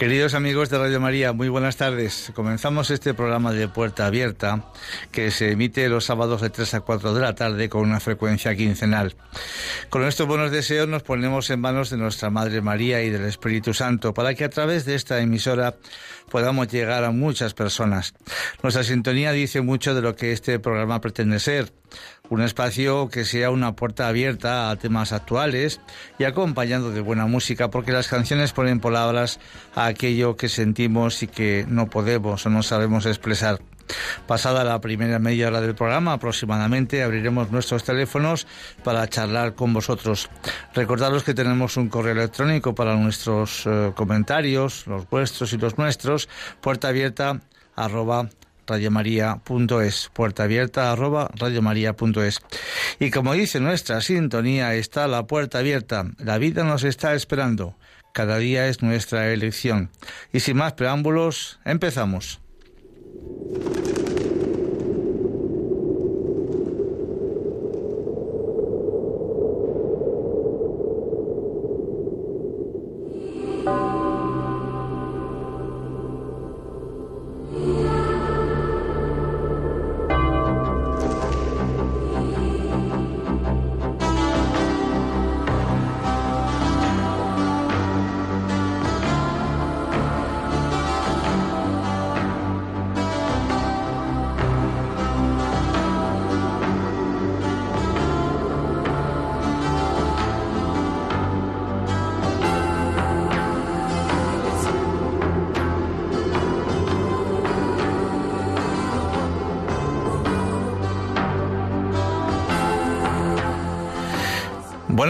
Queridos amigos de Radio María, muy buenas tardes. Comenzamos este programa de Puerta Abierta que se emite los sábados de 3 a 4 de la tarde con una frecuencia quincenal. Con estos buenos deseos nos ponemos en manos de nuestra Madre María y del Espíritu Santo para que a través de esta emisora podamos llegar a muchas personas. Nuestra sintonía dice mucho de lo que este programa pretende ser un espacio que sea una puerta abierta a temas actuales y acompañando de buena música, porque las canciones ponen palabras a aquello que sentimos y que no podemos o no sabemos expresar. Pasada la primera media hora del programa, aproximadamente, abriremos nuestros teléfonos para charlar con vosotros. Recordaros que tenemos un correo electrónico para nuestros eh, comentarios, los vuestros y los nuestros, puerta abierta arroba radiomaria.es, puerta abierta arroba radiomaria.es. Y como dice nuestra sintonía, está la puerta abierta, la vida nos está esperando, cada día es nuestra elección. Y sin más preámbulos, empezamos.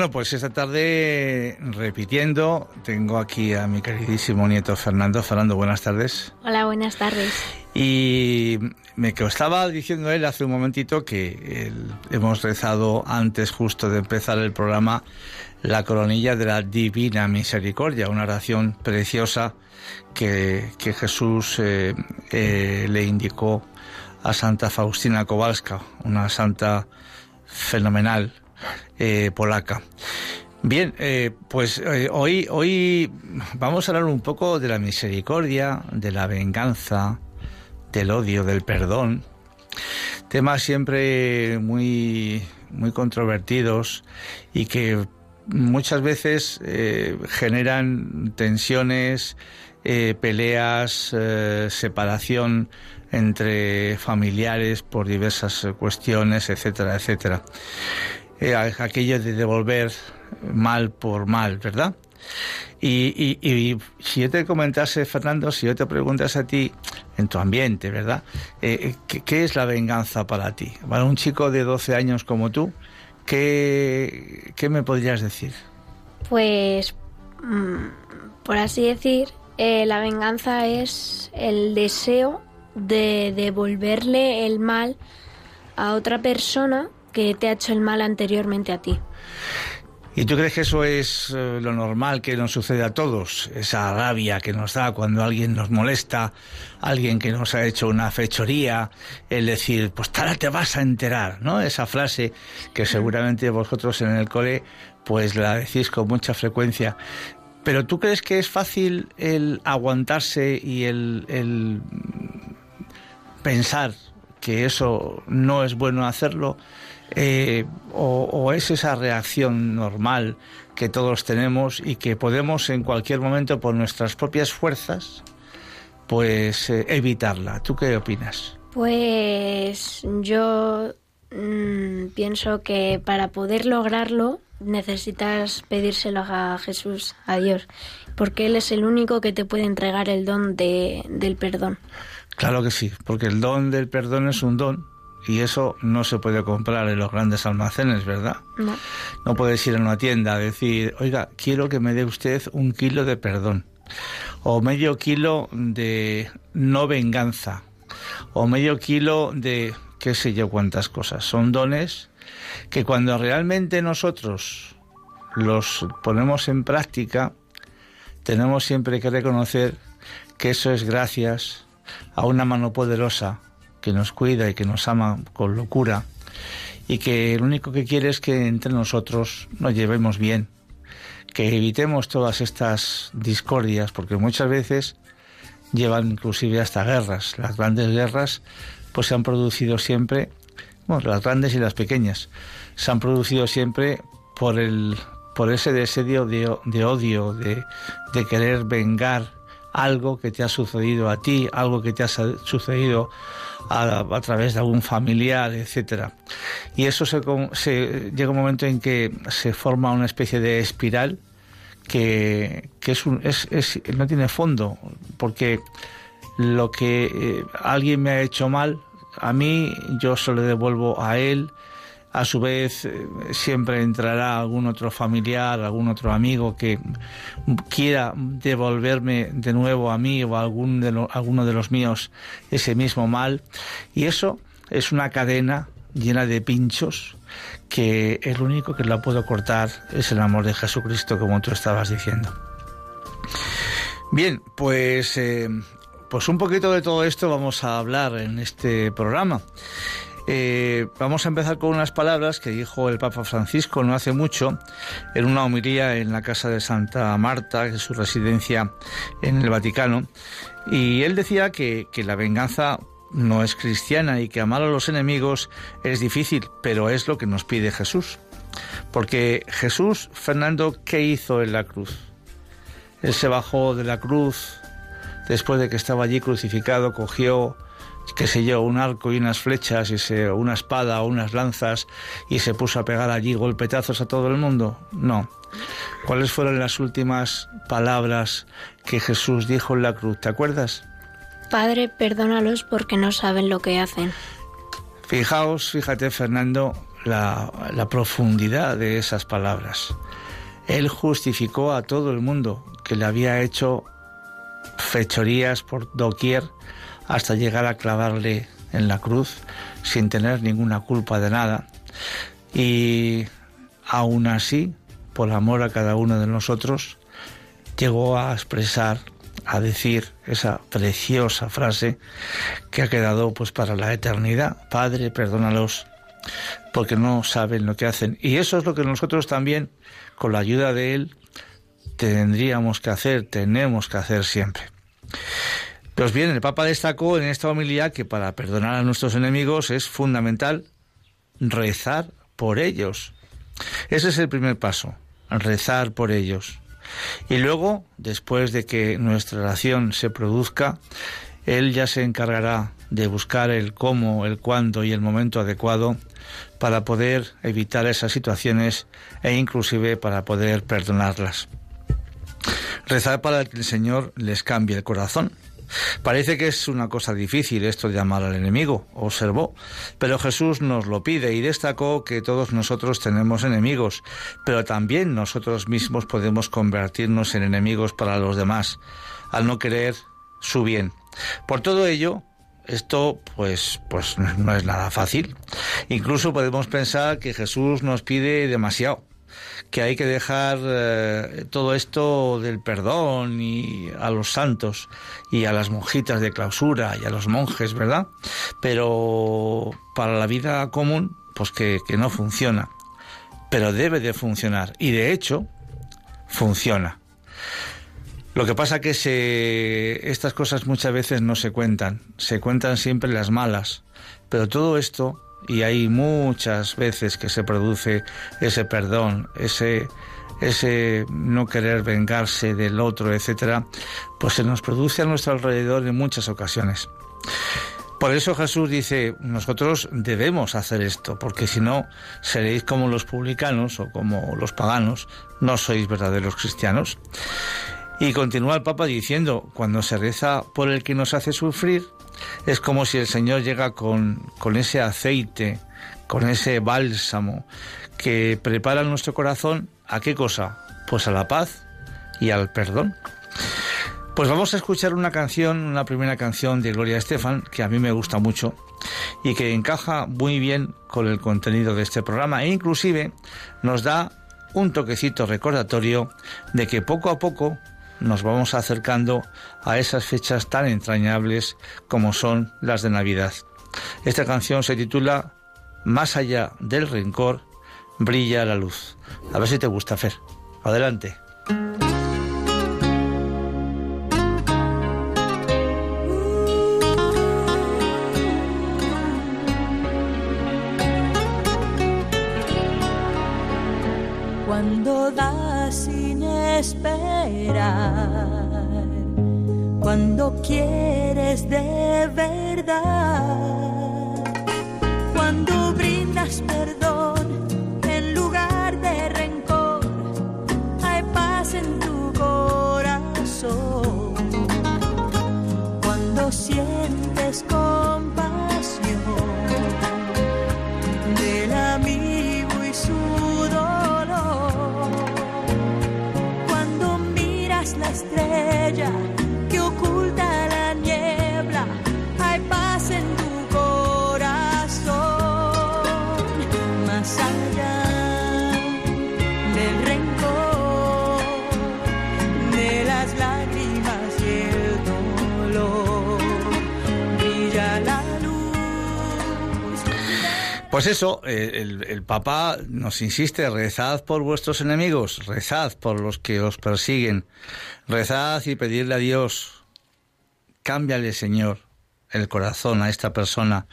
Bueno, pues esta tarde, repitiendo, tengo aquí a mi queridísimo nieto Fernando. Fernando, buenas tardes. Hola, buenas tardes. Y me estaba diciendo él hace un momentito que hemos rezado antes justo de empezar el programa la coronilla de la Divina Misericordia, una oración preciosa que, Jesús eh, eh, le indicó a Santa Faustina Kowalska, una santa fenomenal eh, polaca. Bien, eh, pues eh, hoy, hoy vamos a hablar un poco de la misericordia, de la venganza, del odio, del perdón. Temas siempre muy, muy controvertidos y que muchas veces generan tensiones, peleas, separación entre familiares por diversas cuestiones, etcétera, etcétera. Eh, aquello de devolver mal por mal, ¿verdad? Y, y, si yo te comentase, Fernando, si yo te preguntase a ti, en tu ambiente, ¿verdad? Eh, eh, ¿qué, es la venganza para ti? Para un chico de 12 años como tú, ¿qué, qué me podrías decir? Pues, mm, por así decir, eh, la venganza es el deseo de devolverle el mal a otra persona que te ha hecho el mal anteriormente a ti. ¿Y tú crees que eso es eh, lo normal que nos sucede a todos? Esa rabia que nos da cuando alguien nos molesta, alguien que nos ha hecho una fechoría, el decir, pues ahora te vas a enterar, ¿no? Esa frase que seguramente vosotros en el cole pues la decís con mucha frecuencia. Pero ¿tú crees que es fácil el aguantarse y el, el pensar que eso no es bueno hacerlo? Eh, o, es esa reacción normal que todos tenemos y que podemos en cualquier momento por nuestras propias fuerzas pues eh, evitarla. ¿Tú qué opinas? Pues yo mm, pienso que para poder lograrlo necesitas pedírselo a Jesús, a Dios, porque Él es el único que te puede entregar el don de, del perdón. Claro que sí, porque el don del perdón es un don y eso no se puede comprar en los grandes almacenes, ¿verdad? No. No puedes ir a una tienda a decir, oiga, quiero que me dé usted un kilo de perdón, o medio kilo de no venganza, o medio kilo de qué sé yo cuántas cosas. Son dones que cuando realmente nosotros los ponemos en práctica, tenemos siempre que reconocer que eso es gracias a una mano poderosa que nos cuida y que nos ama con locura y que lo único que quiere es que entre nosotros nos llevemos bien, que evitemos todas estas discordias, porque muchas veces llevan inclusive hasta guerras. Las grandes guerras pues se han producido siempre, bueno, las grandes y las pequeñas, se han producido siempre por el por ese deseo de, de odio, de, de querer vengar algo que te ha sucedido a ti, algo que te ha sucedido a, través de algún familiar, etcétera. Y eso se, se, llega un momento en que se forma una especie de espiral que, que es, un, es, es, no tiene fondo, porque lo que eh, alguien me ha hecho mal, a mí yo se lo devuelvo a él, a su vez eh, siempre entrará algún otro familiar, algún otro amigo que quiera devolverme de nuevo a mí o a algún de alguno de los míos ese mismo mal. Y eso es una cadena llena de pinchos que el único que la puedo cortar es el amor de Jesucristo, como tú estabas diciendo. Bien, pues, eh, pues un poquito de todo esto vamos a hablar en este programa. Eh, vamos a empezar con unas palabras que dijo el Papa Francisco no hace mucho en una homilía en la casa de Santa Marta, que es su residencia en el Vaticano. Y él decía que, que la venganza no es cristiana y que amar a los enemigos es difícil, pero es lo que nos pide Jesús. Porque Jesús, Fernando, ¿qué hizo en la cruz? Él se bajó de la cruz después de que estaba allí crucificado, cogió qué sé yo, un arco y unas flechas y se, una espada o unas lanzas y se puso a pegar allí golpetazos a todo el mundo? No. ¿Cuáles fueron las últimas palabras que Jesús dijo en la cruz? ¿Te acuerdas? Padre, perdónalos porque no saben lo que hacen. Fijaos, fíjate Fernando, la, la profundidad de esas palabras. Él justificó a todo el mundo que le había hecho fechorías por doquier hasta llegar a clavarle en la cruz sin tener ninguna culpa de nada. Y aún así, por amor a cada uno de nosotros, llegó a expresar, a decir esa preciosa frase que ha quedado pues para la eternidad. Padre, perdónalos porque no saben lo que hacen. Y eso es lo que nosotros también, con la ayuda de Él, tendríamos que hacer, tenemos que hacer siempre. Pues bien, el Papa destacó en esta homilía que para perdonar a nuestros enemigos es fundamental rezar por ellos. Ese es el primer paso, rezar por ellos. Y luego, después de que nuestra oración se produzca, Él ya se encargará de buscar el cómo, el cuándo y el momento adecuado para poder evitar esas situaciones e inclusive para poder perdonarlas. Rezar para que el Señor les cambie el corazón. Parece que es una cosa difícil esto de amar al enemigo, observó, pero Jesús nos lo pide y destacó que todos nosotros tenemos enemigos, pero también nosotros mismos podemos convertirnos en enemigos para los demás, al no querer su bien. Por todo ello, esto pues pues no es nada fácil. Incluso podemos pensar que Jesús nos pide demasiado que hay que dejar eh, todo esto del perdón y a los santos y a las monjitas de clausura y a los monjes, ¿verdad? Pero para la vida común, pues que, que no funciona. Pero debe de funcionar. Y de hecho, funciona. Lo que pasa que se, estas cosas muchas veces no se cuentan, se cuentan siempre las malas, pero todo esto y hay muchas veces que se produce ese perdón, ese ese no querer vengarse del otro, etcétera, pues se nos produce a nuestro alrededor en muchas ocasiones. Por eso Jesús dice, nosotros debemos hacer esto, porque si no seréis como los publicanos o como los paganos, no sois verdaderos cristianos. Y continúa el Papa diciendo, cuando se reza por el que nos hace sufrir, es como si el Señor llega con, con ese aceite, con ese bálsamo que prepara nuestro corazón a qué cosa? Pues a la paz y al perdón. Pues vamos a escuchar una canción, una primera canción de Gloria Estefan, que a mí me gusta mucho y que encaja muy bien con el contenido de este programa e inclusive nos da un toquecito recordatorio de que poco a poco nos vamos acercando a esas fechas tan entrañables como son las de Navidad. Esta canción se titula Más allá del rencor, brilla la luz. A ver si te gusta, Fer. Adelante. Cuando quieres de verdad, cuando brindas perdón eso, eh, el, el Papa nos insiste, rezad por vuestros enemigos, rezad por los que os persiguen, rezad y pedirle a Dios, cámbiale Señor el corazón a esta persona,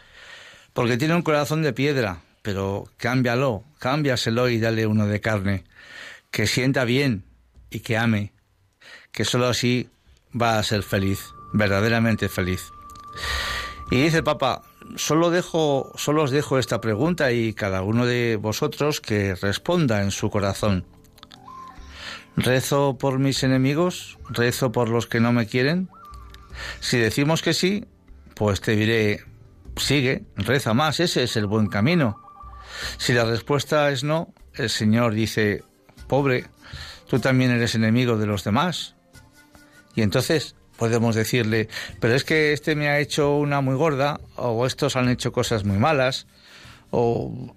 porque tiene un corazón de piedra, pero cámbialo, cámbiaselo y dale uno de carne, que sienta bien y que ame, que sólo así va a ser feliz, verdaderamente feliz. Y dice el Papa, solo dejo, solo os dejo esta pregunta y cada uno de vosotros que responda en su corazón. ¿Rezo por mis enemigos? ¿Rezo por los que no me quieren? Si decimos que sí, pues te diré, sigue, reza más, ese es el buen camino. Si la respuesta es no, el Señor dice, pobre, tú también eres enemigo de los demás. Y entonces podemos decirle, pero es que este me ha hecho una muy gorda, o estos han hecho cosas muy malas, o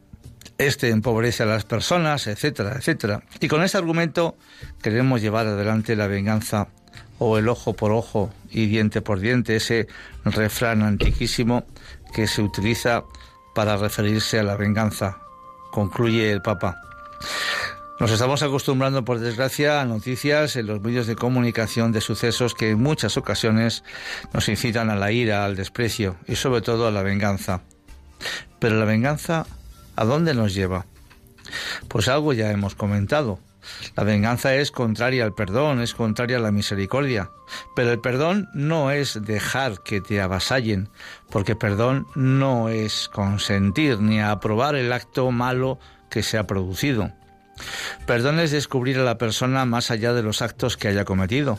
este empobrece a las personas, etcétera, etcétera. Y con ese argumento queremos llevar adelante la venganza o el ojo por ojo y diente por diente, ese refrán antiquísimo que se utiliza para referirse a la venganza, concluye el Papa. Nos estamos acostumbrando, por desgracia, a noticias en los medios de comunicación de sucesos que en muchas ocasiones nos incitan a la ira, al desprecio y sobre todo a la venganza. Pero la venganza, ¿a dónde nos lleva? Pues algo ya hemos comentado, La venganza es contraria al perdón, es contraria a la misericordia. Pero el perdón no es dejar que te avasallen, porque perdón no es consentir ni aprobar el acto malo que se ha producido. Perdón es descubrir a la persona más allá de los actos que haya cometido.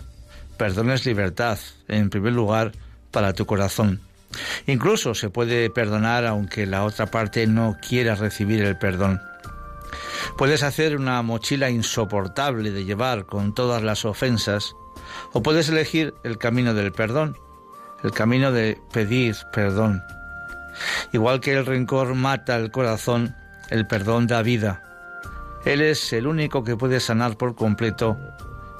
Perdón es libertad, en primer lugar, para tu corazón. Incluso se puede perdonar aunque la otra parte no quiera recibir el perdón. Puedes hacer una mochila insoportable de llevar con todas las ofensas o puedes elegir el camino del perdón, el camino de pedir perdón. Igual que el rencor mata el corazón, el perdón da vida. Él es el único que puede sanar por completo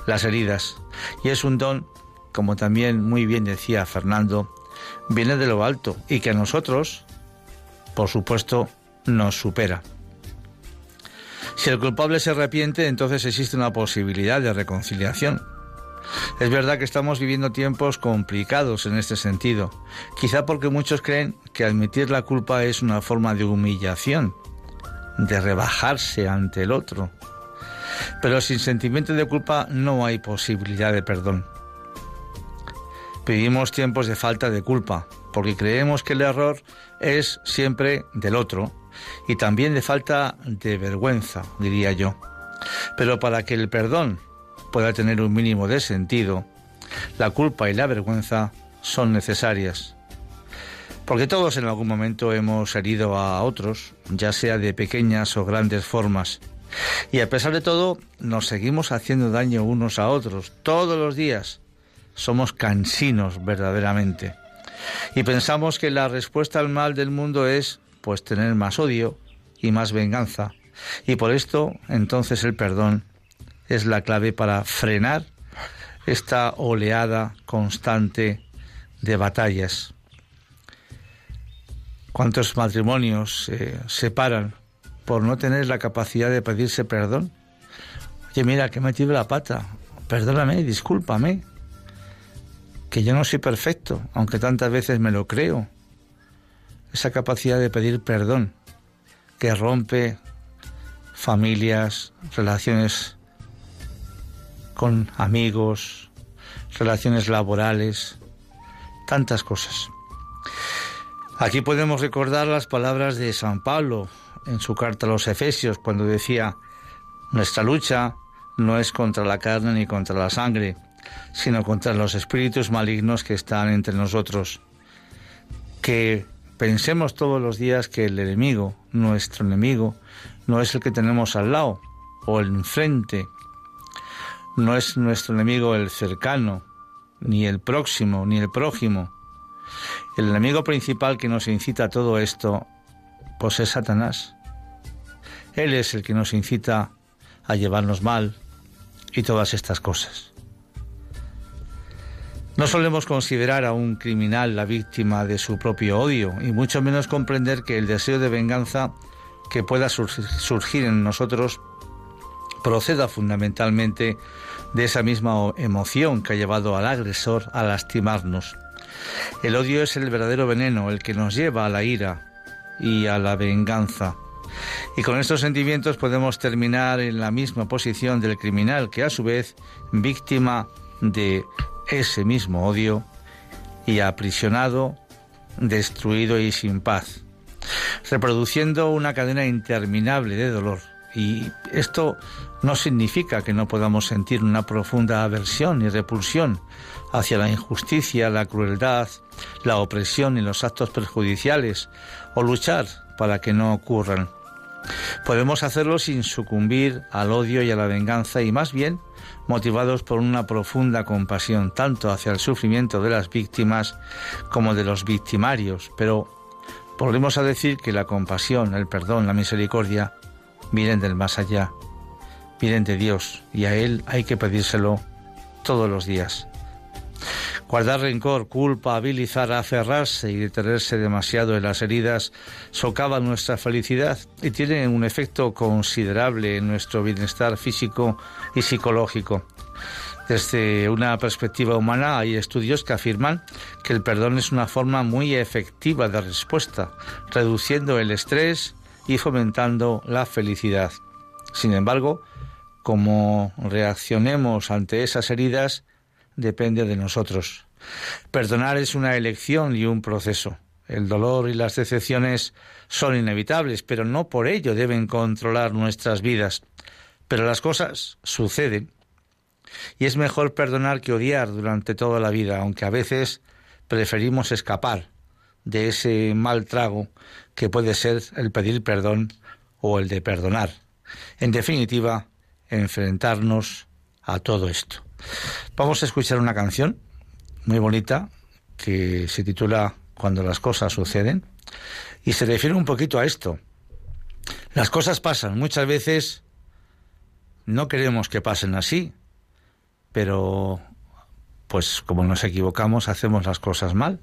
las heridas y es un don, como también muy bien decía Fernando, viene de lo alto y que a nosotros, por supuesto, nos supera. Si el culpable se arrepiente, entonces existe una posibilidad de reconciliación. Es verdad que estamos viviendo tiempos complicados en este sentido, quizá porque muchos creen que admitir la culpa es una forma de humillación, de rebajarse ante el otro. Pero sin sentimiento de culpa no hay posibilidad de perdón. Vivimos tiempos de falta de culpa, porque creemos que el error es siempre del otro y también de falta de vergüenza, diría yo. Pero para que el perdón pueda tener un mínimo de sentido, la culpa y la vergüenza son necesarias. Porque todos en algún momento hemos herido a otros, ya sea de pequeñas o grandes formas. Y a pesar de todo, nos seguimos haciendo daño unos a otros todos los días. Somos cansinos verdaderamente. Y pensamos que la respuesta al mal del mundo es pues tener más odio y más venganza. Y por esto, entonces el perdón es la clave para frenar esta oleada constante de batallas. ¿Cuántos matrimonios se separan por no tener la capacidad de pedirse perdón? Oye, mira, que he metido la pata. Perdóname, discúlpame. Que yo no soy perfecto, aunque tantas veces me lo creo esa capacidad de pedir perdón que rompe familias, relaciones con amigos, relaciones laborales, tantas cosas. Aquí podemos recordar las palabras de San Pablo en su carta a los Efesios cuando decía, nuestra lucha no es contra la carne ni contra la sangre, sino contra los espíritus malignos que están entre nosotros, que Pensemos todos los días que el enemigo, nuestro enemigo, no es el que tenemos al lado o el enfrente, no es nuestro enemigo el cercano, ni el próximo, ni el prójimo. El enemigo principal que nos incita a todo esto, pues es Satanás. Él es el que nos incita a llevarnos mal y todas estas cosas. No solemos considerar a un criminal la víctima de su propio odio y mucho menos comprender que el deseo de venganza que pueda surgir en nosotros proceda fundamentalmente de esa misma emoción que ha llevado al agresor a lastimarnos. El odio es el verdadero veneno, el que nos lleva a la ira y a la venganza. Y con estos sentimientos podemos terminar en la misma posición del criminal, que a su vez, víctima de ese mismo odio y aprisionado, destruido y sin paz, reproduciendo una cadena interminable de dolor. Y esto no significa que no podamos sentir una profunda aversión y repulsión hacia la injusticia, la crueldad, la opresión y los actos perjudiciales, o luchar para que no ocurran. Podemos hacerlo sin sucumbir al odio y a la venganza y más bien motivados por una profunda compasión tanto hacia el sufrimiento de las víctimas como de los victimarios, pero volvemos a decir que la compasión, el perdón, la misericordia vienen del más allá, vienen de Dios y a Él hay que pedírselo todos los días. Guardar rencor, culpa, habilizar, aferrarse y detenerse demasiado en las heridas socava nuestra felicidad y tiene un efecto considerable en nuestro bienestar físico y psicológico. Desde una perspectiva humana hay estudios que afirman que el perdón es una forma muy efectiva de respuesta, reduciendo el estrés y fomentando la felicidad. Sin embargo, cómo reaccionemos ante esas heridas depende de nosotros. Perdonar es una elección y un proceso. El dolor y las decepciones son inevitables, pero no por ello deben controlar nuestras vidas. Pero las cosas suceden. Y es mejor perdonar que odiar durante toda la vida, aunque a veces preferimos escapar de ese mal trago que puede ser el pedir perdón o el de perdonar. En definitiva, enfrentarnos a todo esto. Vamos a escuchar una canción muy bonita que se titula Cuando las cosas suceden y se refiere un poquito a esto. Las cosas pasan, muchas veces no queremos que pasen así, pero pues como nos equivocamos hacemos las cosas mal.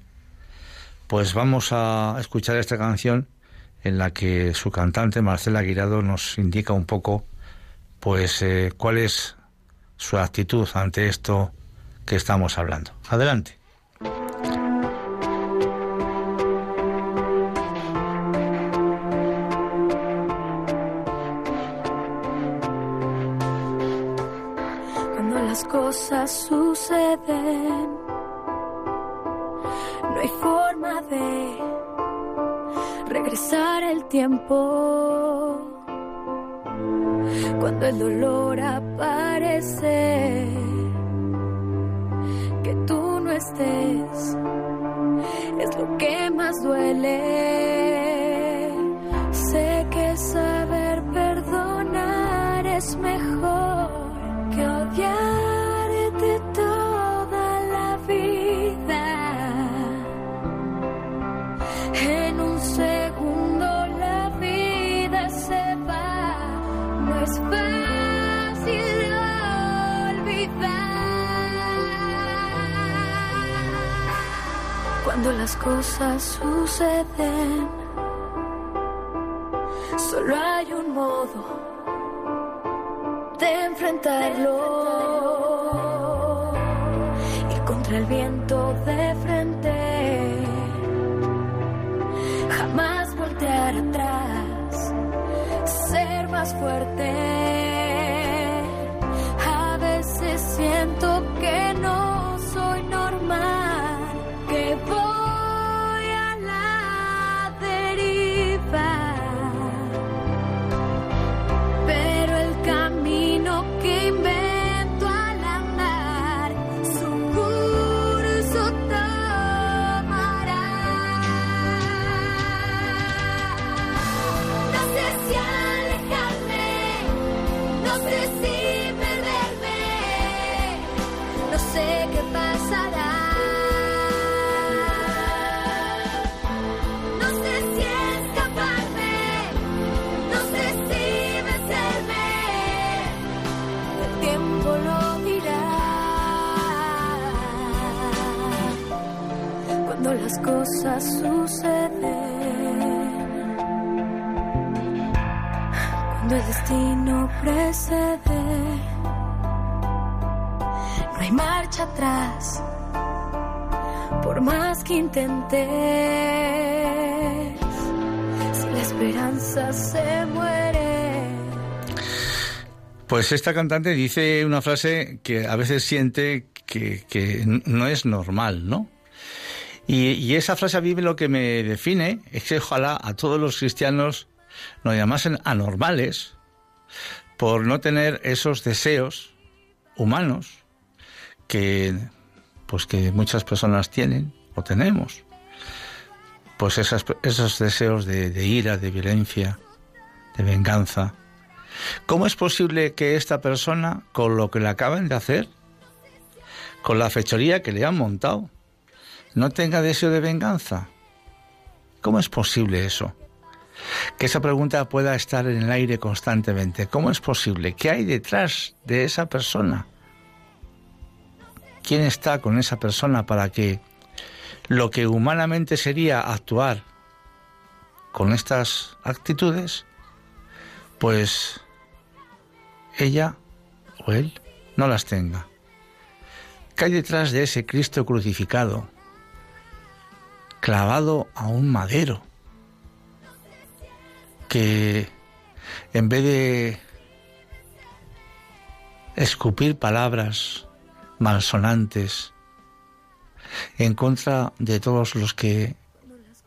Pues vamos a escuchar esta canción en la que su cantante Marcela Aguirado nos indica un poco pues eh, cuál es su actitud ante esto que estamos hablando. Adelante. Cuando las cosas suceden, no hay forma de regresar el tiempo cuando el dolor aparece, que tú no estés, es lo que más duele. Sé que saber perdonar es mejor que odiarte Cuando las cosas suceden, solo hay un modo de enfrentarlo. El destino precede, no hay marcha atrás, por más que intentes, si la esperanza se muere. Pues esta cantante dice una frase que a veces siente que, que no es normal, ¿no? Y, y esa frase a mí lo que me define es que ojalá a todos los cristianos nos llamasen anormales por no tener esos deseos humanos que pues que muchas personas tienen o tenemos. Pues esos deseos de, de ira, de violencia, de venganza. ¿Cómo es posible que esta persona, con lo que le acaban de hacer, con la fechoría que le han montado, no tenga deseo de venganza? ¿Cómo es posible eso? Que esa pregunta pueda estar en el aire constantemente. ¿Cómo es posible? ¿Qué hay detrás de esa persona? ¿Quién está con esa persona para que lo que humanamente sería actuar con estas actitudes, pues ella o él no las tenga? ¿Qué hay detrás de ese Cristo crucificado, clavado a un madero, que en vez de escupir palabras malsonantes en contra de todos los que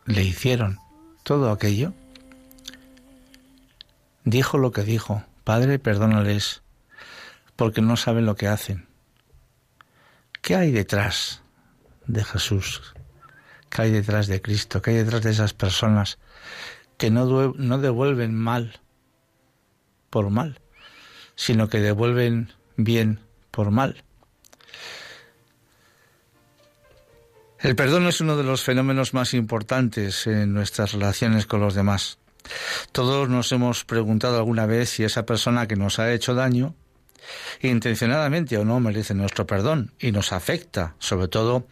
le hicieron todo aquello? Dijo lo que dijo, Padre, perdónales, porque no saben lo que hacen. ¿Qué hay detrás de Jesús? ¿Qué hay detrás de Cristo? ¿Qué hay detrás de esas personas que no, no devuelven mal por mal, sino que devuelven bien por mal? El perdón es uno de los fenómenos más importantes en nuestras relaciones con los demás. Todos nos hemos preguntado alguna vez si esa persona que nos ha hecho daño, intencionadamente o no, merece nuestro perdón y nos afecta, sobre todo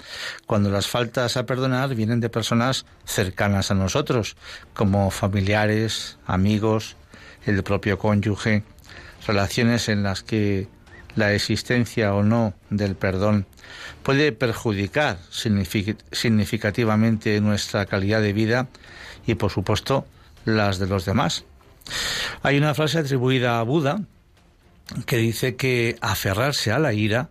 cuando las faltas a perdonar vienen de personas cercanas a nosotros, como familiares, amigos, el propio cónyuge, relaciones en las que la existencia o no del perdón puede perjudicar significativamente nuestra calidad de vida y, por supuesto, las de los demás. Hay una frase atribuida a Buda que dice que aferrarse a la ira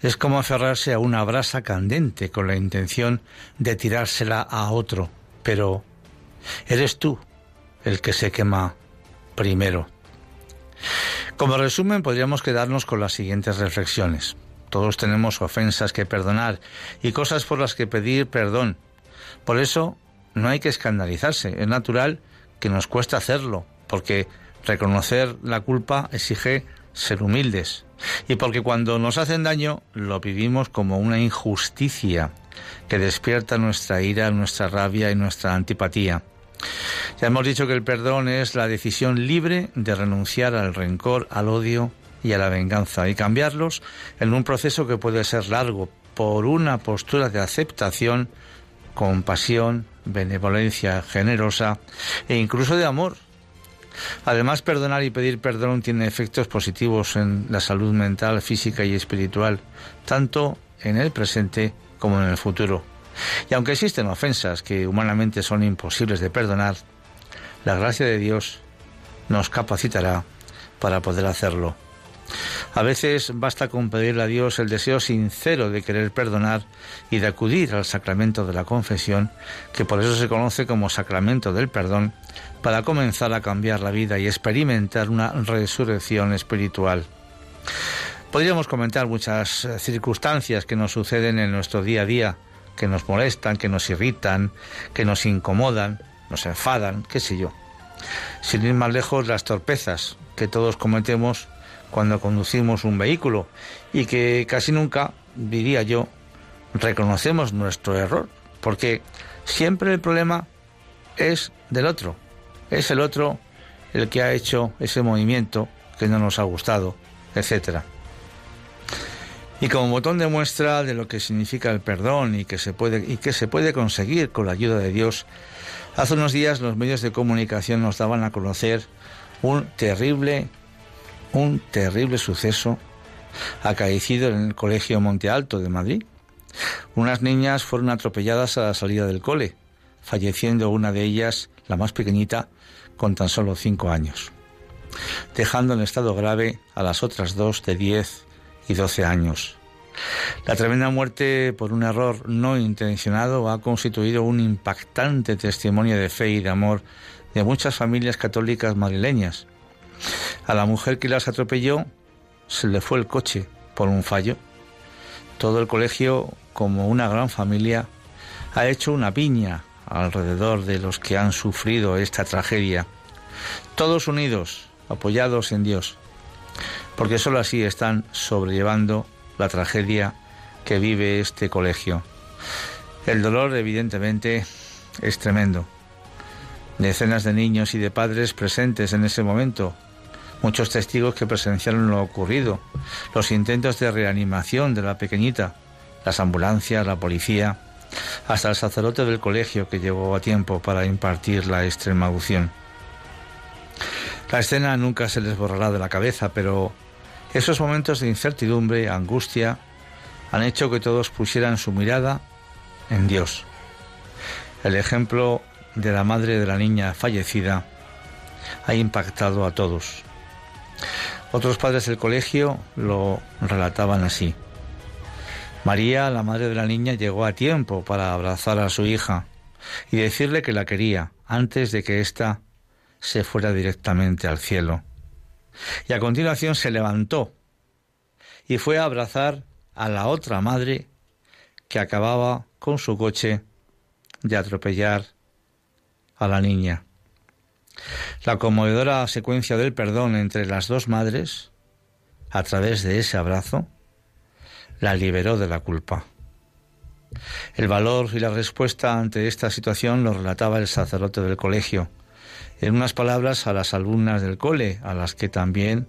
es como aferrarse a una brasa candente con la intención de tirársela a otro, pero eres tú el que se quema primero. Como resumen, podríamos quedarnos con las siguientes reflexiones. Todos tenemos ofensas que perdonar y cosas por las que pedir perdón. Por eso no hay que escandalizarse. Es natural que nos cuesta hacerlo, porque reconocer la culpa exige ser humildes y porque cuando nos hacen daño lo vivimos como una injusticia que despierta nuestra ira, nuestra rabia y nuestra antipatía. Ya hemos dicho que el perdón es la decisión libre de renunciar al rencor, al odio y a la venganza y cambiarlos en un proceso que puede ser largo por una postura de aceptación, compasión, benevolencia generosa e incluso de amor. Además, perdonar y pedir perdón tiene efectos positivos en la salud mental, física y espiritual, tanto en el presente como en el futuro. Y aunque existen ofensas que humanamente son imposibles de perdonar, la gracia de Dios nos capacitará para poder hacerlo. A veces basta con pedirle a Dios el deseo sincero de querer perdonar y de acudir al sacramento de la confesión, que por eso se conoce como sacramento del perdón, para comenzar a cambiar la vida y experimentar una resurrección espiritual. Podríamos comentar muchas circunstancias que nos suceden en nuestro día a día, que nos molestan, que nos irritan, que nos incomodan, nos enfadan, qué sé yo. Sin ir más lejos, las torpezas que todos cometemos cuando conducimos un vehículo y que casi nunca, diría yo, reconocemos nuestro error, porque siempre el problema es del otro, es el otro el que ha hecho ese movimiento que no nos ha gustado, etcétera. Y como botón de muestra de lo que significa el perdón y que se puede y que se puede conseguir con la ayuda de Dios, hace unos días los medios de comunicación nos daban a conocer un terrible un terrible suceso acaecido en el Colegio Monte Alto de Madrid. Unas niñas fueron atropelladas a la salida del cole, falleciendo una de ellas, la más pequeñita, con tan solo cinco años, dejando en estado grave a las otras dos de diez y doce años. La tremenda muerte por un error no intencionado ha constituido un impactante testimonio de fe y de amor de muchas familias católicas madrileñas, a la mujer que las atropelló se le fue el coche por un fallo. Todo el colegio, como una gran familia, ha hecho una piña alrededor de los que han sufrido esta tragedia. Todos unidos, apoyados en Dios, porque sólo así están sobrellevando la tragedia que vive este colegio. El dolor, evidentemente, es tremendo. Decenas de niños y de padres presentes en ese momento muchos testigos que presenciaron lo ocurrido, los intentos de reanimación de la pequeñita, las ambulancias, la policía, hasta el sacerdote del colegio que llegó a tiempo para impartir la extrema unción. La escena nunca se les borrará de la cabeza, pero esos momentos de incertidumbre, angustia, han hecho que todos pusieran su mirada en Dios. El ejemplo de la madre de la niña fallecida ha impactado a todos. Otros padres del colegio lo relataban así. María, la madre de la niña, llegó a tiempo para abrazar a su hija y decirle que la quería antes de que ésta se fuera directamente al cielo. Y a continuación se levantó y fue a abrazar a la otra madre que acababa con su coche de atropellar a la niña. La conmovedora secuencia del perdón entre las dos madres, a través de ese abrazo, la liberó de la culpa. El valor y la respuesta ante esta situación lo relataba el sacerdote del colegio, en unas palabras a las alumnas del cole, a las que también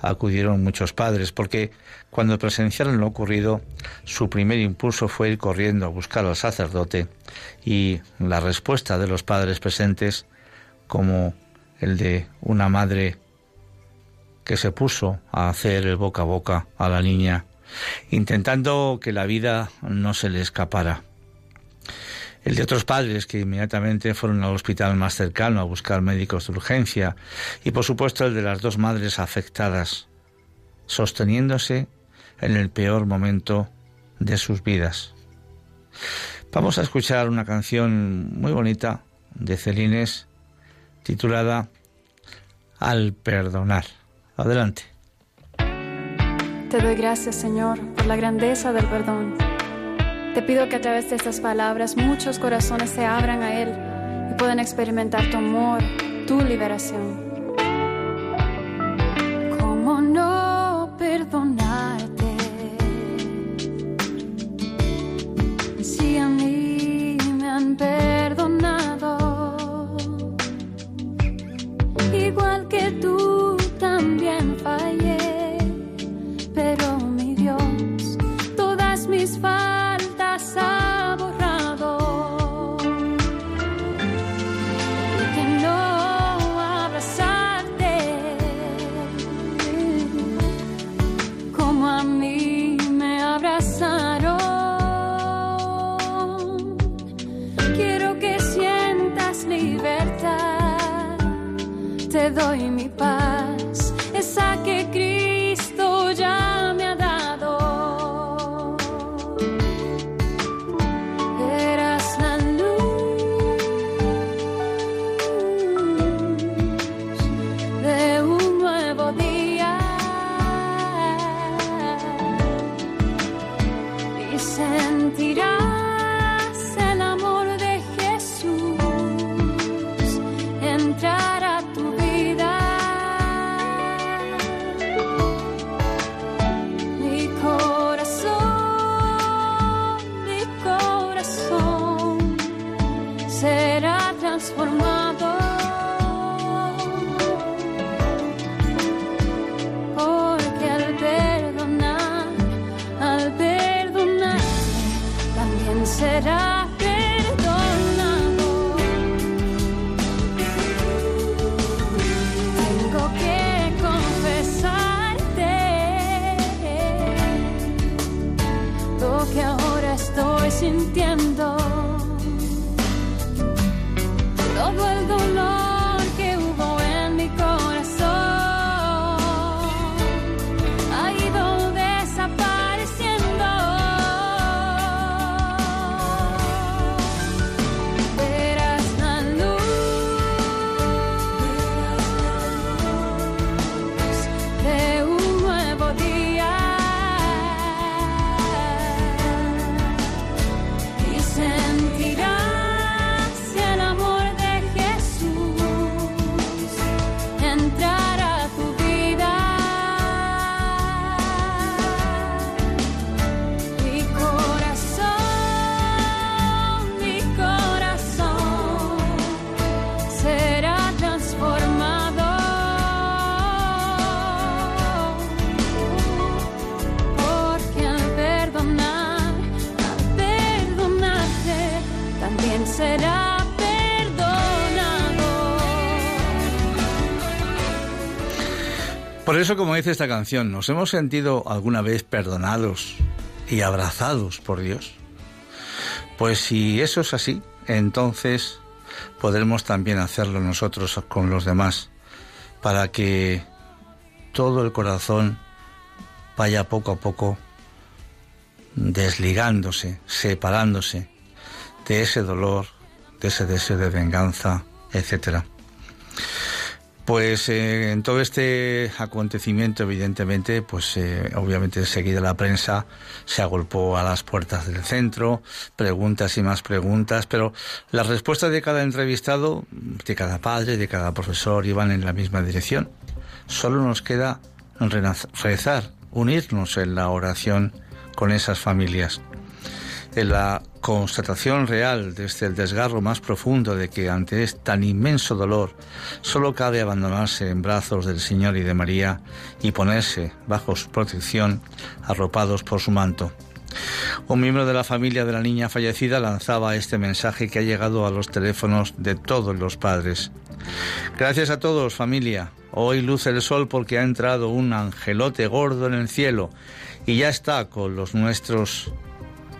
acudieron muchos padres, porque cuando presenciaron lo ocurrido, su primer impulso fue ir corriendo a buscar al sacerdote y la respuesta de los padres presentes, como el de una madre que se puso a hacer el boca a boca a la niña, intentando que la vida no se le escapara. El de otros padres que inmediatamente fueron al hospital más cercano a buscar médicos de urgencia y por supuesto el de las dos madres afectadas, sosteniéndose en el peor momento de sus vidas. Vamos a escuchar una canción muy bonita de Celines titulada Al perdonar. Adelante. Te doy gracias, Señor, por la grandeza del perdón. Te pido que a través de estas palabras muchos corazones se abran a Él y puedan experimentar tu amor, tu liberación. ¿Cómo no Por eso, como dice esta canción, ¿nos hemos sentido alguna vez perdonados y abrazados por Dios? Pues si eso es así, entonces podremos también hacerlo nosotros con los demás, para que todo el corazón vaya poco a poco desligándose, separándose de ese dolor, de ese deseo de venganza, etcétera. Pues eh, en todo este acontecimiento, evidentemente, pues eh, obviamente enseguida la prensa se agolpó a las puertas del centro, preguntas y más preguntas, pero las respuestas de cada entrevistado, de cada padre, de cada profesor, iban en la misma dirección. Solo nos queda rezar, unirnos en la oración con esas familias la constatación real desde este, el desgarro más profundo de que ante este tan inmenso dolor solo cabe abandonarse en brazos del Señor y de María y ponerse bajo su protección, arropados por su manto. Un miembro de la familia de la niña fallecida lanzaba este mensaje que ha llegado a los teléfonos de todos los padres. Gracias a todos, familia. Hoy luce el sol porque ha entrado un angelote gordo en el cielo y ya está con los nuestros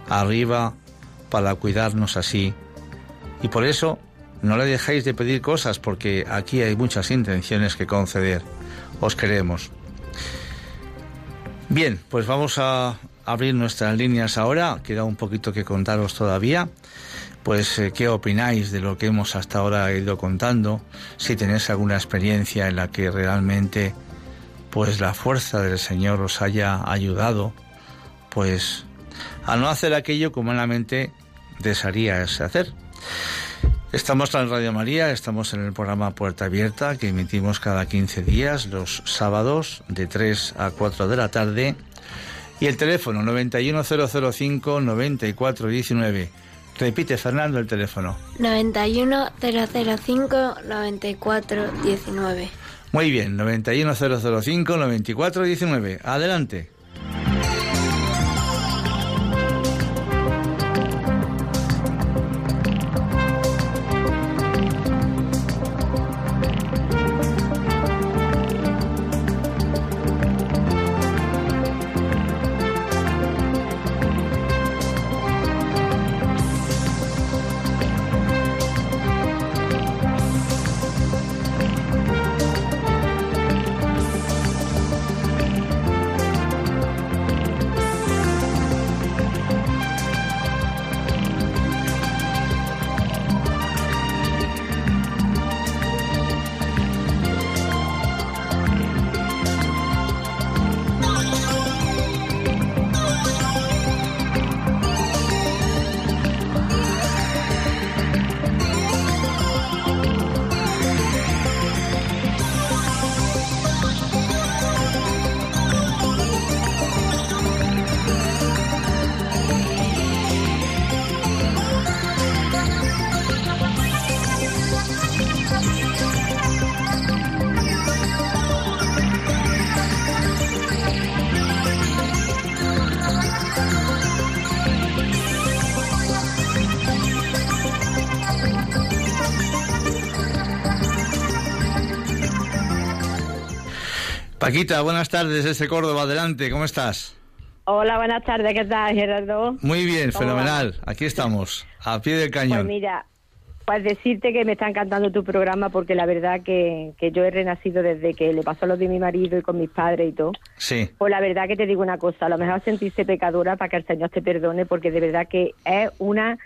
arriba para cuidarnos así. Y por eso no le dejéis de pedir cosas porque aquí hay muchas intenciones que conceder. Os queremos. Bien, pues vamos a abrir nuestras líneas ahora. Queda un poquito que contaros todavía. Pues eh, qué opináis de lo que hemos hasta ahora ido contando. Si tenéis alguna experiencia en la que realmente pues la fuerza del Señor os haya ayudado, pues a no hacer aquello que humanamente desearías hacer. Estamos en Radio María, estamos en el programa Puerta Abierta que emitimos cada 15 días, los sábados de 3 a 4 de la tarde. Y el teléfono 91005-9419. Repite, Fernando, el teléfono. 91005-9419. Muy bien, 91005-9419. Adelante. Paquita, buenas tardes desde Córdoba, adelante, ¿cómo estás? Hola, buenas tardes, ¿qué tal, Gerardo? Muy bien, fenomenal, aquí estamos, a pie del cañón. Pues mira, pues decirte que me está encantando tu programa porque la verdad que, que yo he renacido desde que le pasó lo de mi marido y con mis padres y todo. Sí. Pues la verdad que te digo una cosa, a lo mejor sentirse pecadora para que el Señor te perdone porque de verdad que es una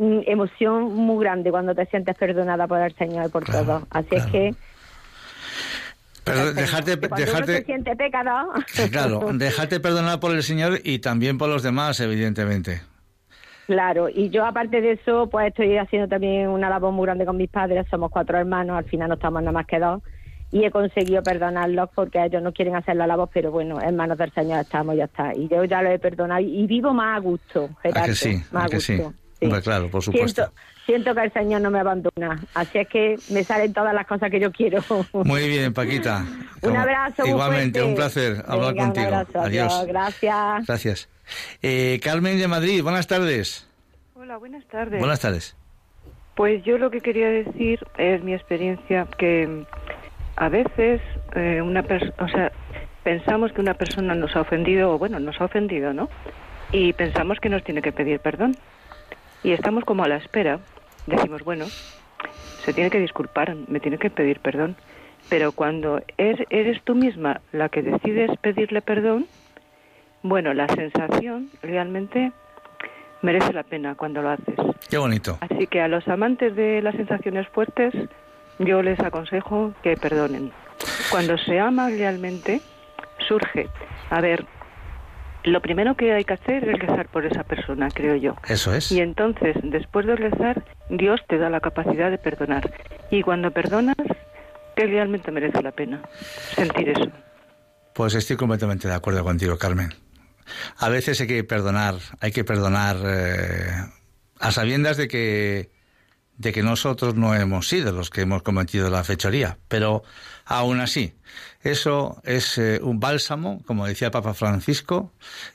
mm, emoción muy grande cuando te sientes perdonada por el Señor y por todo. Así es que pero dejarte, dejarte, siente pecado. Claro, dejarte perdonar por el Señor y también por los demás, evidentemente. Claro, y yo aparte de eso, pues estoy haciendo también una labor muy grande con mis padres, somos cuatro hermanos, al final no estamos nada más que dos, y he conseguido perdonarlos porque ellos no quieren hacer la labor, pero bueno, hermanos del Señor estamos, ya está. Y yo ya lo he perdonado y vivo más a gusto, Gerardo, que sí? más a, gusto. Sí? claro, por supuesto siento que el Señor no me abandona. Así es que me salen todas las cosas que yo quiero. Muy bien, Paquita. un abrazo. Igualmente, un placer hablar contigo. adiós. Gracias. Gracias. Eh, Carmen de Madrid, buenas tardes. Hola, buenas tardes. Buenas tardes. Pues yo lo que quería decir es mi experiencia que a veces eh, una o sea, pensamos que una persona nos ha ofendido o bueno, nos ha ofendido, ¿no? Y pensamos que nos tiene que pedir perdón. Y estamos como a la espera decimos, bueno, se tiene que disculpar, me tiene que pedir perdón. Pero cuando er- eres tú misma la que decides pedirle perdón, bueno, la sensación realmente merece la pena cuando lo haces. Qué bonito. Así que a los amantes de las sensaciones fuertes, yo les aconsejo que perdonen. Cuando se ama realmente, surge. A ver, lo primero que hay que hacer es rezar por esa persona, creo yo. Eso es. Y entonces, después de rezar, Dios te da la capacidad de perdonar. Y cuando perdonas, que realmente merece la pena sentir eso. Pues estoy completamente de acuerdo contigo, Carmen. A veces hay que perdonar, hay que perdonar eh, a sabiendas de que de que nosotros no hemos sido los que hemos cometido la fechoría, pero aún así, eso es eh, un bálsamo, como decía Papa Francisco,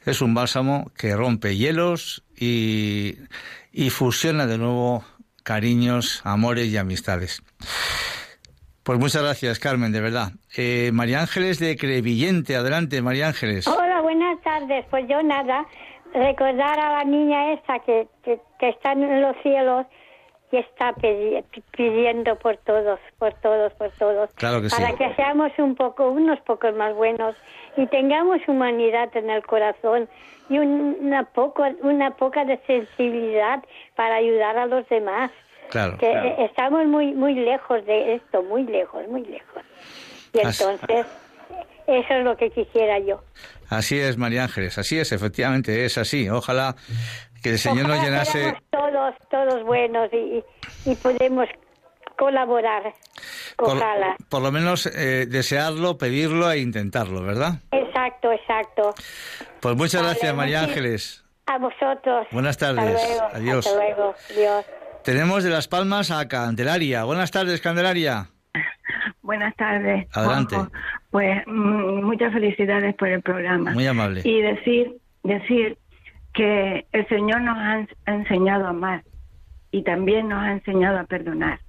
es un bálsamo que rompe hielos y, fusiona de nuevo cariños, amores y amistades. Pues muchas gracias, Carmen, de verdad. Eh, María Ángeles de Crevillente, adelante, María Ángeles. Hola, buenas tardes. Pues yo nada, recordar a la niña esta que, que, que está en los cielos y está pidiendo por todos, por todos, por todos. Claro que sí. Para que seamos un poco, unos pocos más buenos y tengamos humanidad en el corazón y un- una, poco, una poca de sensibilidad para ayudar a los demás. Claro. que eh, estamos muy muy lejos de esto, muy lejos, muy lejos. Y entonces, eso es lo que quisiera yo. Así es, María Ángeles, así es, efectivamente, es así. Ojalá que el Señor nos llenase. todos, todos buenos y, y podemos colaborar. Por, Ojalá. por lo menos eh, desearlo, pedirlo e intentarlo, ¿verdad? Exacto, exacto. Pues muchas Vale, gracias, María muchis- Ángeles. A vosotros. Buenas Hasta tardes. luego, Adiós. Hasta luego. Adiós. Tenemos de Las Palmas a Candelaria. Buenas tardes, Candelaria. Buenas tardes. Adelante. Juanjo. Pues mm, muchas felicidades por el programa. Muy amable. Y decir, decir que el Señor nos ha ens- ha enseñado a amar y también nos ha enseñado a perdonar,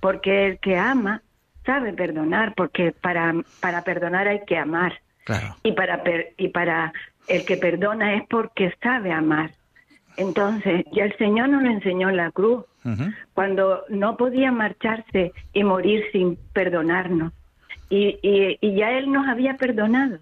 porque el que ama sabe perdonar, porque para para perdonar hay que amar Claro. y para per- y para el que perdona es porque sabe amar. Entonces, ya el Señor nos lo enseñó en la cruz cuando no podía marcharse y morir sin perdonarnos. Y, y, y ya Él nos había perdonado,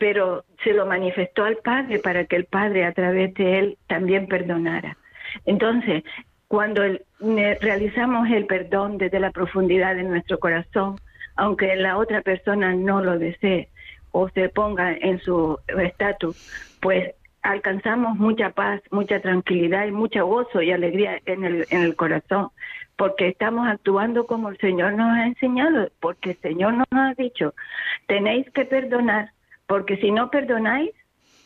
pero se lo manifestó al Padre para que el Padre a través de Él también perdonara. Entonces, cuando realizamos el perdón desde la profundidad de nuestro corazón, aunque la otra persona no lo desee o se ponga en su estatus, pues alcanzamos mucha paz, mucha tranquilidad y mucho gozo y alegría en el, en el corazón, porque estamos actuando como el Señor nos ha enseñado, porque el Señor nos ha dicho, tenéis que perdonar, porque si no perdonáis,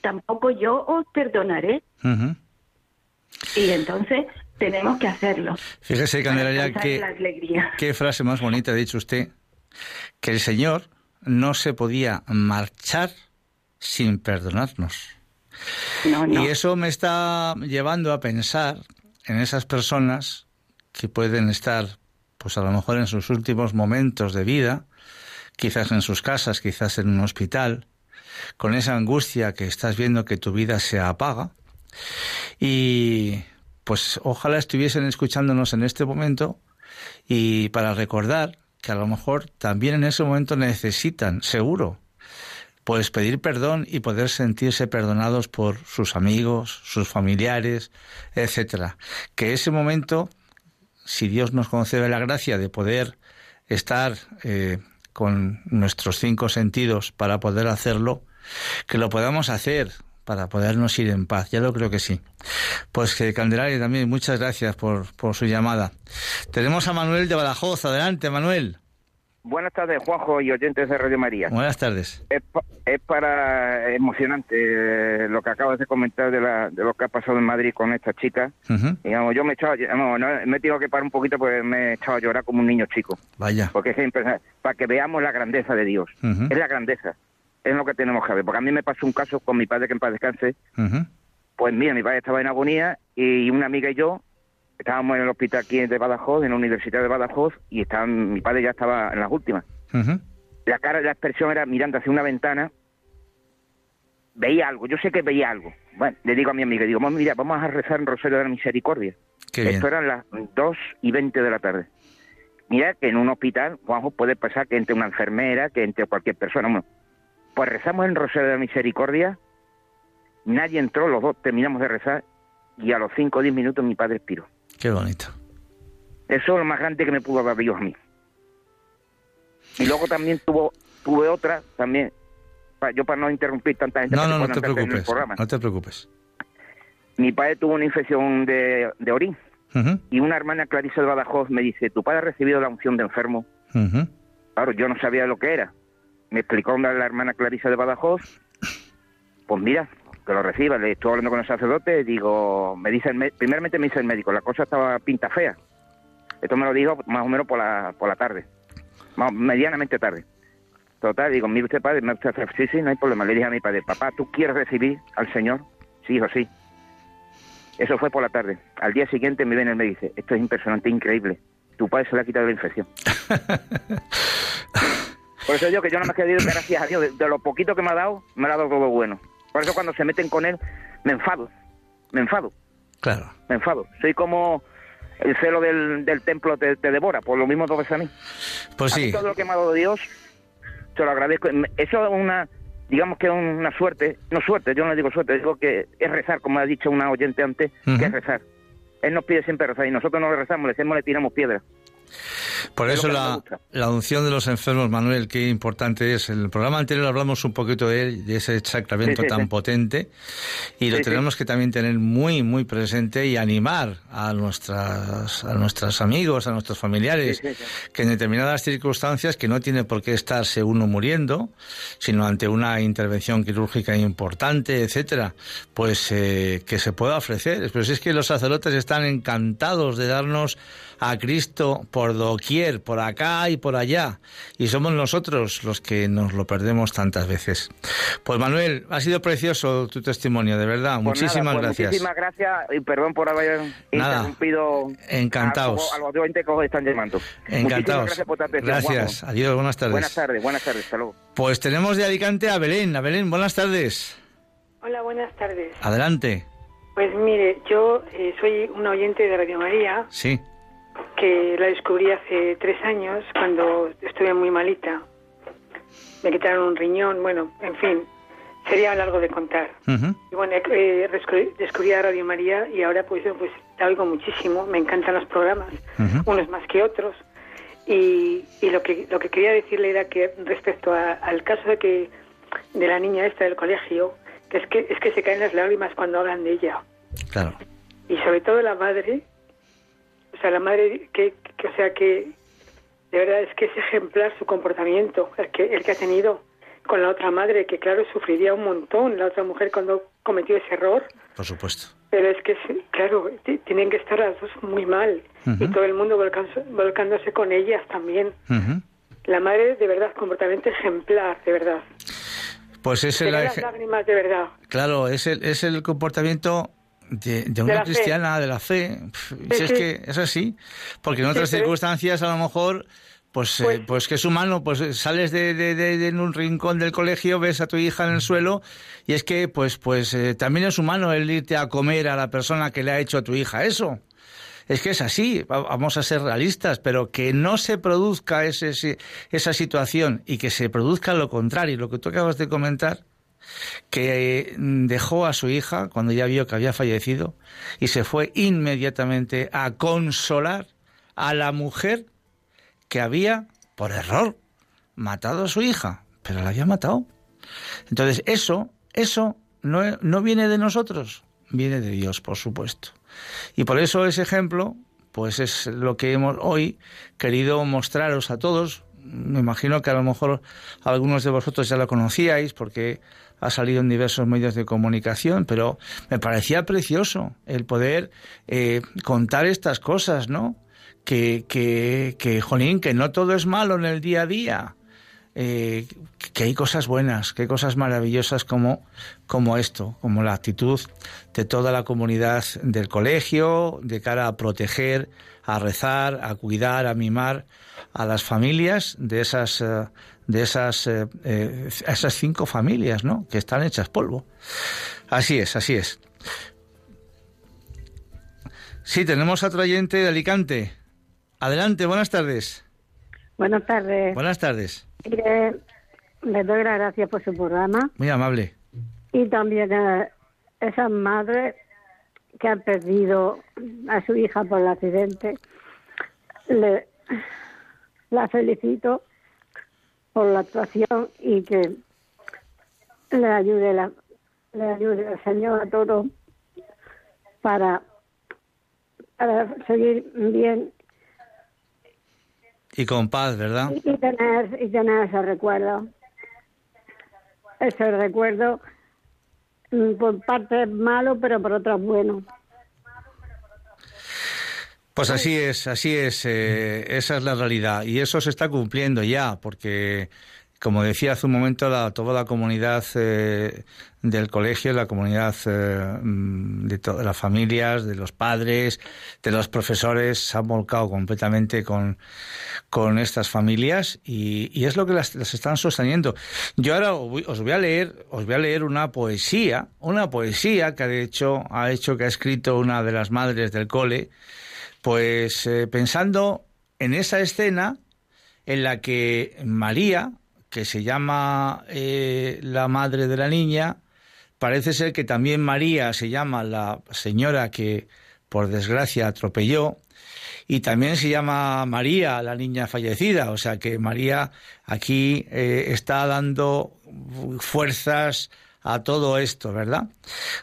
tampoco yo os perdonaré. Y entonces tenemos que hacerlo. Fíjese, Candelaria, que, qué frase más bonita ha dicho usted, que el Señor no se podía marchar sin perdonarnos. No, no. Y eso me está llevando a pensar en esas personas que pueden estar, pues a lo mejor en sus últimos momentos de vida, quizás en sus casas, quizás en un hospital, con esa angustia que estás viendo que tu vida se apaga. Y pues ojalá estuviesen escuchándonos en este momento y para recordar que a lo mejor también en ese momento necesitan, seguro, pues pedir perdón y poder sentirse perdonados por sus amigos, sus familiares, etcétera. Que ese momento, si Dios nos concede la gracia de poder estar eh, con nuestros cinco sentidos para poder hacerlo, que lo podamos hacer para podernos ir en paz. Ya lo creo que sí. Pues que Candelaria también, muchas gracias por, por su llamada. Tenemos a Manuel de Badajoz. Adelante, Manuel. Buenas tardes, Juanjo y oyentes de Radio María. Buenas tardes. Es, pa- es para emocionante eh, lo que acabas de comentar de, la, de lo que ha pasado en Madrid con esta chica. Digamos, yo me he echado, no, me he tenido que parar un poquito porque me he echado a llorar como un niño chico. Vaya. Porque es impresionante. para que veamos la grandeza de Dios. Es la grandeza. Es lo que tenemos que ver. Porque a mí me pasó un caso con mi padre que en paz descanse. Pues mira, mi padre estaba en agonía y una amiga y yo estábamos en el hospital aquí de Badajoz, en la Universidad de Badajoz, y estaba, mi padre ya estaba en las últimas. La cara, la expresión era mirando hacia una ventana, veía algo, yo sé que veía algo. Bueno, le digo a mi amiga, digo, vamos, mira, vamos a rezar en Rosario de la Misericordia. Qué bien. Esto eran las 2 y 20 de la tarde. Mira que en un hospital, Juanjo, puede pasar que entre una enfermera, que entre cualquier persona. Bueno, pues rezamos en Rosario de la Misericordia, nadie entró, los dos terminamos de rezar y a los 5 o 10 minutos mi padre expiró. Qué bonito. Eso es lo más grande que me pudo dar Dios a mí. Y luego también tuvo, tuve otra, también, pa- yo para no interrumpir tanta gente No, no, no te preocupes. programa. No te preocupes. Mi padre tuvo una infección de, de orín y una hermana Clarisa de Badajoz me dice, tu padre ha recibido la unción de enfermo. ujú. Claro, yo no sabía lo que era. Me explicó la la hermana Clarisa de Badajoz. Pues mira, que lo reciba. Le estuve hablando con el sacerdote. Digo, me dice, el me- primeramente me dice el médico, la cosa estaba pinta fea. Esto me lo dijo más o menos por la, por la tarde, más, medianamente tarde. Total, digo, mire usted padre, me usted hacer- sí, sí, no hay problema. Le dije a mi padre, papá, ¿tú quieres recibir al Señor? Sí, hijo, sí. Eso fue por la tarde. Al día siguiente me viene y me dice, esto es impresionante, increíble. Tu padre se le ha quitado la infección. Por eso digo que yo no me he querido, gracias a Dios, de, de lo poquito que me ha dado, me ha dado todo bueno. Por eso cuando se meten con él, me enfado. Me enfado, Claro. me enfado. Soy como el celo del, del templo te, te devora, por lo mismo dos veces a mí. Pues sí. todo lo que me ha dado Dios, se lo agradezco. Eso es una, digamos que es una suerte, no suerte, yo no digo suerte, digo que es rezar, como ha dicho una oyente antes, que es rezar. Él nos pide siempre rezar y nosotros no le rezamos, le hacemos, le tiramos piedras. Por Es eso la, la unción de los enfermos, Manuel, qué importante es. En el programa anterior hablamos un poquito de, él, de ese sacramento Sí, sí, tan sí. potente y lo tenemos que también tener muy, muy presente y animar a nuestras, a nuestros amigos, a nuestros familiares, que en determinadas circunstancias, que no tiene por qué estarse uno muriendo, sino ante una intervención quirúrgica importante, etcétera, pues eh, que se pueda ofrecer. Pero si es que los sacerdotes están encantados de darnos a Cristo por doquier, por acá y por allá, y somos nosotros los que nos lo perdemos tantas veces. Pues Manuel, ha sido precioso tu testimonio, de verdad. Pues Muchísimas nada, pues gracias. Muchísimas gracias y perdón por haber Nada. interrumpido Encantados. a, a los oyentes que os están llamando. Muchísimas Encantados. gracias por tu atención, Gracias. Adiós, buenas tardes. Buenas tardes, buenas tardes, hasta luego. Pues tenemos de Alicante a Belén. A Belén, buenas tardes. Hola, buenas tardes. Adelante. Pues mire, yo eh, soy una oyente de Radio María Sí. Que la descubrí hace tres años cuando estuve muy malita. Me quitaron un riñón, bueno, en fin, sería largo de contar. Y bueno, eh, descubrí, a Radio María y ahora pues, pues la oigo muchísimo, me encantan los programas, unos más que otros. Y, y lo que lo que quería decirle era que respecto a- al caso de que de la niña esta del colegio, que es que es que se caen las lágrimas cuando hablan de ella Claro. y sobre todo la madre, sea, la madre que, que- o sea que de verdad es que es ejemplar su comportamiento, el que el que ha tenido con la otra madre, que claro sufriría un montón la otra mujer cuando cometió ese error, Por supuesto. pero es que claro, tienen que estar las dos muy mal y todo el mundo volcándose, volcándose con ellas también. La madre de verdad comportamiento ejemplar, de verdad. Pues es el, las lágrimas de verdad. claro, es el, es el comportamiento de, de una fe. cristiana, de la fe. Si es sí. que es así. Porque en otras circunstancias, a lo mejor, pues, eh, pues que es humano, pues eh, sales de, de- de- un rincón del colegio, ves a tu hija en el suelo, y es que, pues, pues eh, también es humano el irte a comer a la persona que le ha hecho a tu hija eso. Es que es así, va- vamos a ser realistas, pero que no se produzca ese, ese- esa situación y que se produzca lo contrario, lo que tú acabas de comentar, que eh, dejó a su hija cuando ya vio que había fallecido y se fue inmediatamente a consolar a la mujer que había, por error, matado a su hija, pero la había matado. Entonces, eso, eso no, no viene de nosotros, viene de Dios, por supuesto. Y por eso ese ejemplo, pues es lo que hemos hoy querido mostraros a todos. Me imagino que a lo mejor algunos de vosotros ya lo conocíais porque ha salido en diversos medios de comunicación, pero me parecía precioso el poder eh, contar estas cosas, ¿no? Que, que, que, jolín, que no todo es malo en el día a día. Eh, que hay cosas buenas, que hay cosas maravillosas como, como esto, como la actitud de toda la comunidad del colegio de cara a proteger, a rezar, a cuidar, a mimar a las familias de esas, eh, de esas, eh, eh, esas cinco familias, ¿no? Que están hechas polvo. Así es, así es. Sí, tenemos a otro oyente de Alicante. Adelante, buenas tardes. Buenas tardes. Buenas tardes. Les doy las gracias por su programa Muy amable. y también a esas madres que han perdido a su hija por el accidente. Le, la felicito por la actuación y que le ayude la, le ayude el Señor a todos para, para seguir bien Y con paz, ¿verdad? y, tener y tener ese recuerdo ese recuerdo por parte es malo pero por otras bueno. Pues así es, así es, eh, esa es la realidad. Y eso se está cumpliendo ya, porque como decía hace un momento, la, toda la comunidad eh, del colegio, la comunidad eh, mm, de todas las familias, de los padres, de los profesores, se han volcado completamente con, con estas familias y, es lo que las, están sosteniendo. Yo ahora os voy- a leer, os voy a leer una poesía, una poesía que ha hecho, ha hecho que ha escrito una de las madres del cole, pues eh, pensando en esa escena en la que María, que se llama eh, la madre de la niña, parece ser que también María se llama la señora que por desgracia atropelló, y también se llama María la niña fallecida, o sea que María aquí eh, está dando fuerzas a todo esto, ¿verdad?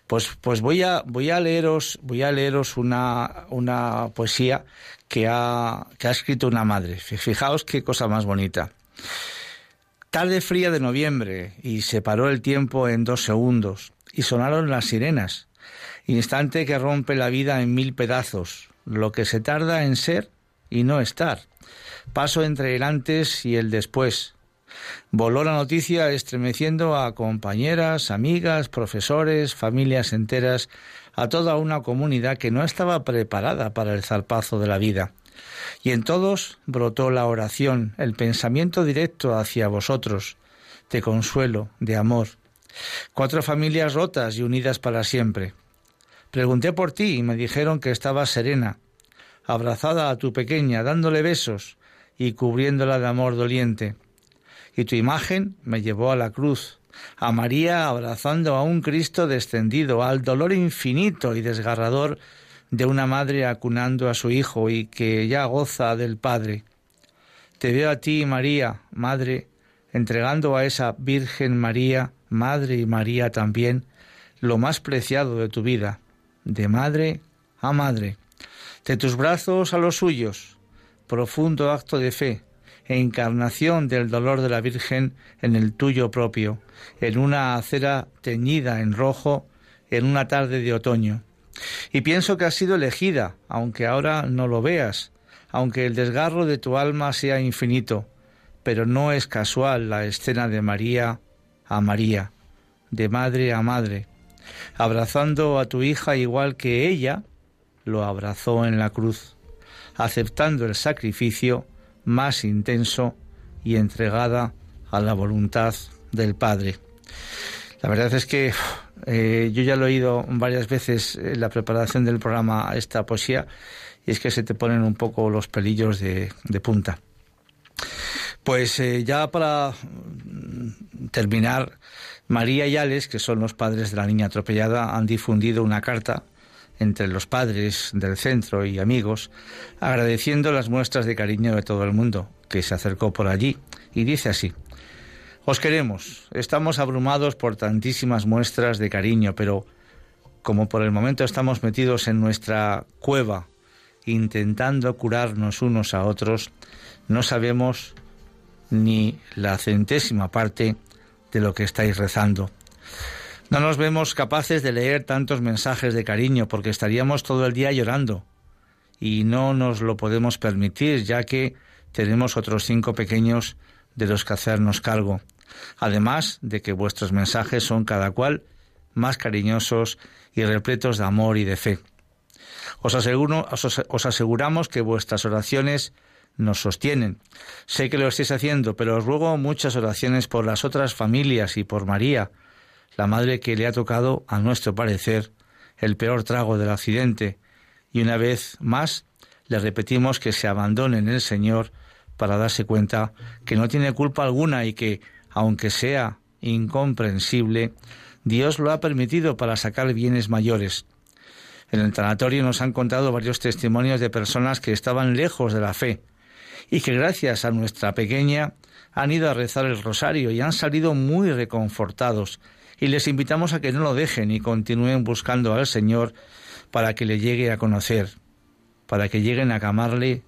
Pues, pues voy a voy a leeros voy a leeros una, una poesía que ha, que ha escrito una madre. Fi- Fijaos qué cosa más bonita. Tarde fría de noviembre y se paró el tiempo en dos segundos y sonaron las sirenas. Instante que rompe la vida en mil pedazos, lo que se tarda en ser y no estar. Paso entre el antes y el después. Voló la noticia estremeciendo a compañeras, amigas, profesores, familias enteras, a toda una comunidad que no estaba preparada para el zarpazo de la vida. Y en todos brotó la oración, el pensamiento directo hacia vosotros, de consuelo, de amor. Cuatro familias rotas y unidas para siempre. Pregunté por ti y me dijeron que estabas serena, abrazada a tu pequeña, dándole besos y cubriéndola de amor doliente. Y tu imagen me llevó a la cruz, a María abrazando a un Cristo descendido, al dolor infinito y desgarrador de una madre acunando a su hijo y que ya goza del Padre. Te veo a ti, María, Madre, entregando a esa Virgen María, Madre y María también, lo más preciado de tu vida, de madre a madre, de tus brazos a los suyos, profundo acto de fe, encarnación del dolor de la Virgen en el tuyo propio, en una acera teñida en rojo, en una tarde de otoño. Y pienso que has sido elegida, aunque ahora no lo veas, aunque el desgarro de tu alma sea infinito, pero no es casual la escena de María a María, de madre a madre, abrazando a tu hija igual que ella lo abrazó en la cruz, aceptando el sacrificio más intenso y entregada a la voluntad del Padre. La verdad es que eh, yo ya lo he oído varias veces en la preparación del programa esta poesía y es que se te ponen un poco los pelillos de, de punta. Pues eh, ya para mm, terminar, María y Alex, que son los padres de la niña atropellada, han difundido una carta entre los padres del centro y amigos, agradeciendo las muestras de cariño de todo el mundo que se acercó por allí. Y dice así, os queremos, estamos abrumados por tantísimas muestras de cariño, pero como por el momento estamos metidos en nuestra cueva, intentando curarnos unos a otros, no sabemos ni la centésima parte de lo que estáis rezando. No nos vemos capaces de leer tantos mensajes de cariño porque estaríamos todo el día llorando y no nos lo podemos permitir ya que tenemos otros cinco pequeños de los que hacernos cargo. Además de que vuestros mensajes son cada cual más cariñosos y repletos de amor y de fe. Os, aseguro, os, os aseguramos que vuestras oraciones nos sostienen. Sé que lo estáis haciendo, pero os ruego muchas oraciones por las otras familias y por María, la madre que le ha tocado, a nuestro parecer, el peor trago del accidente, y una vez más le repetimos que se abandone en el Señor para darse cuenta que no tiene culpa alguna y que, aunque sea incomprensible, Dios lo ha permitido para sacar bienes mayores. En el tanatorio nos han contado varios testimonios de personas que estaban lejos de la fe y que gracias a nuestra pequeña han ido a rezar el rosario y han salido muy reconfortados y les invitamos a que no lo dejen y continúen buscando al Señor para que le llegue a conocer, para que lleguen a amarle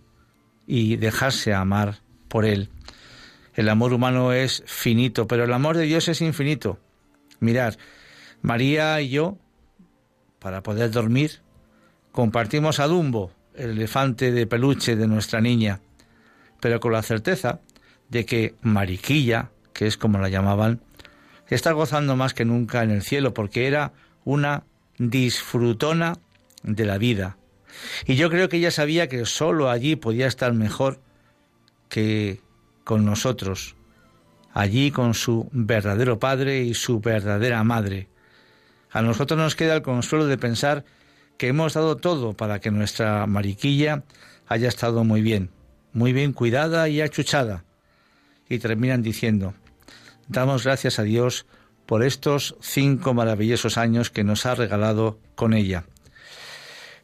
y dejarse amar por Él. El amor humano es finito, pero el amor de Dios es infinito. Mirad, María y yo, para poder dormir, compartimos a Dumbo, el elefante de peluche de nuestra niña, pero con la certeza de que Mariquilla, que es como la llamaban, está gozando más que nunca en el cielo, porque era una disfrutona de la vida. Y yo creo que ella sabía que sólo allí podía estar mejor que con nosotros, allí con su verdadero padre y su verdadera madre. A nosotros nos queda el consuelo de pensar que hemos dado todo para que nuestra mariquilla haya estado muy bien, muy bien cuidada y achuchada. Y terminan diciendo, damos gracias a Dios por estos cinco maravillosos años que nos ha regalado con ella.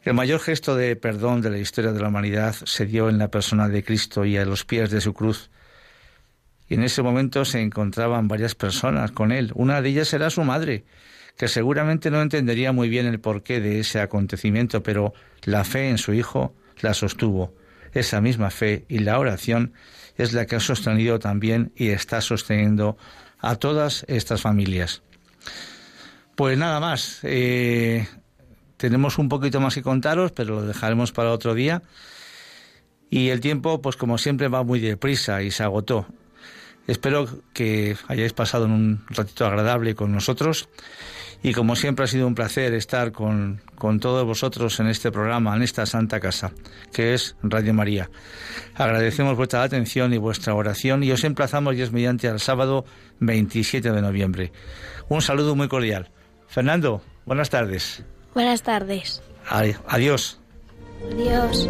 El mayor gesto de perdón de la historia de la humanidad se dio en la persona de Cristo y a los pies de su cruz. Y en ese momento se encontraban varias personas con él. Una de ellas era su madre, que seguramente no entendería muy bien el porqué de ese acontecimiento, pero la fe en su hijo la sostuvo. Esa misma fe y la oración es la que ha sostenido también y está sosteniendo a todas estas familias. Pues nada más. Eh, tenemos un poquito más que contaros, pero lo dejaremos para otro día. Y el tiempo, pues como siempre, va muy deprisa y se agotó. Espero que hayáis pasado un ratito agradable con nosotros y como siempre ha sido un placer estar con, con, todos vosotros en este programa, en esta santa casa, que es Radio María. Agradecemos vuestra atención y vuestra oración y os emplazamos es mediante al sábado 27 de noviembre. Un saludo muy cordial. Fernando, buenas tardes. Buenas tardes. Adiós. Adiós.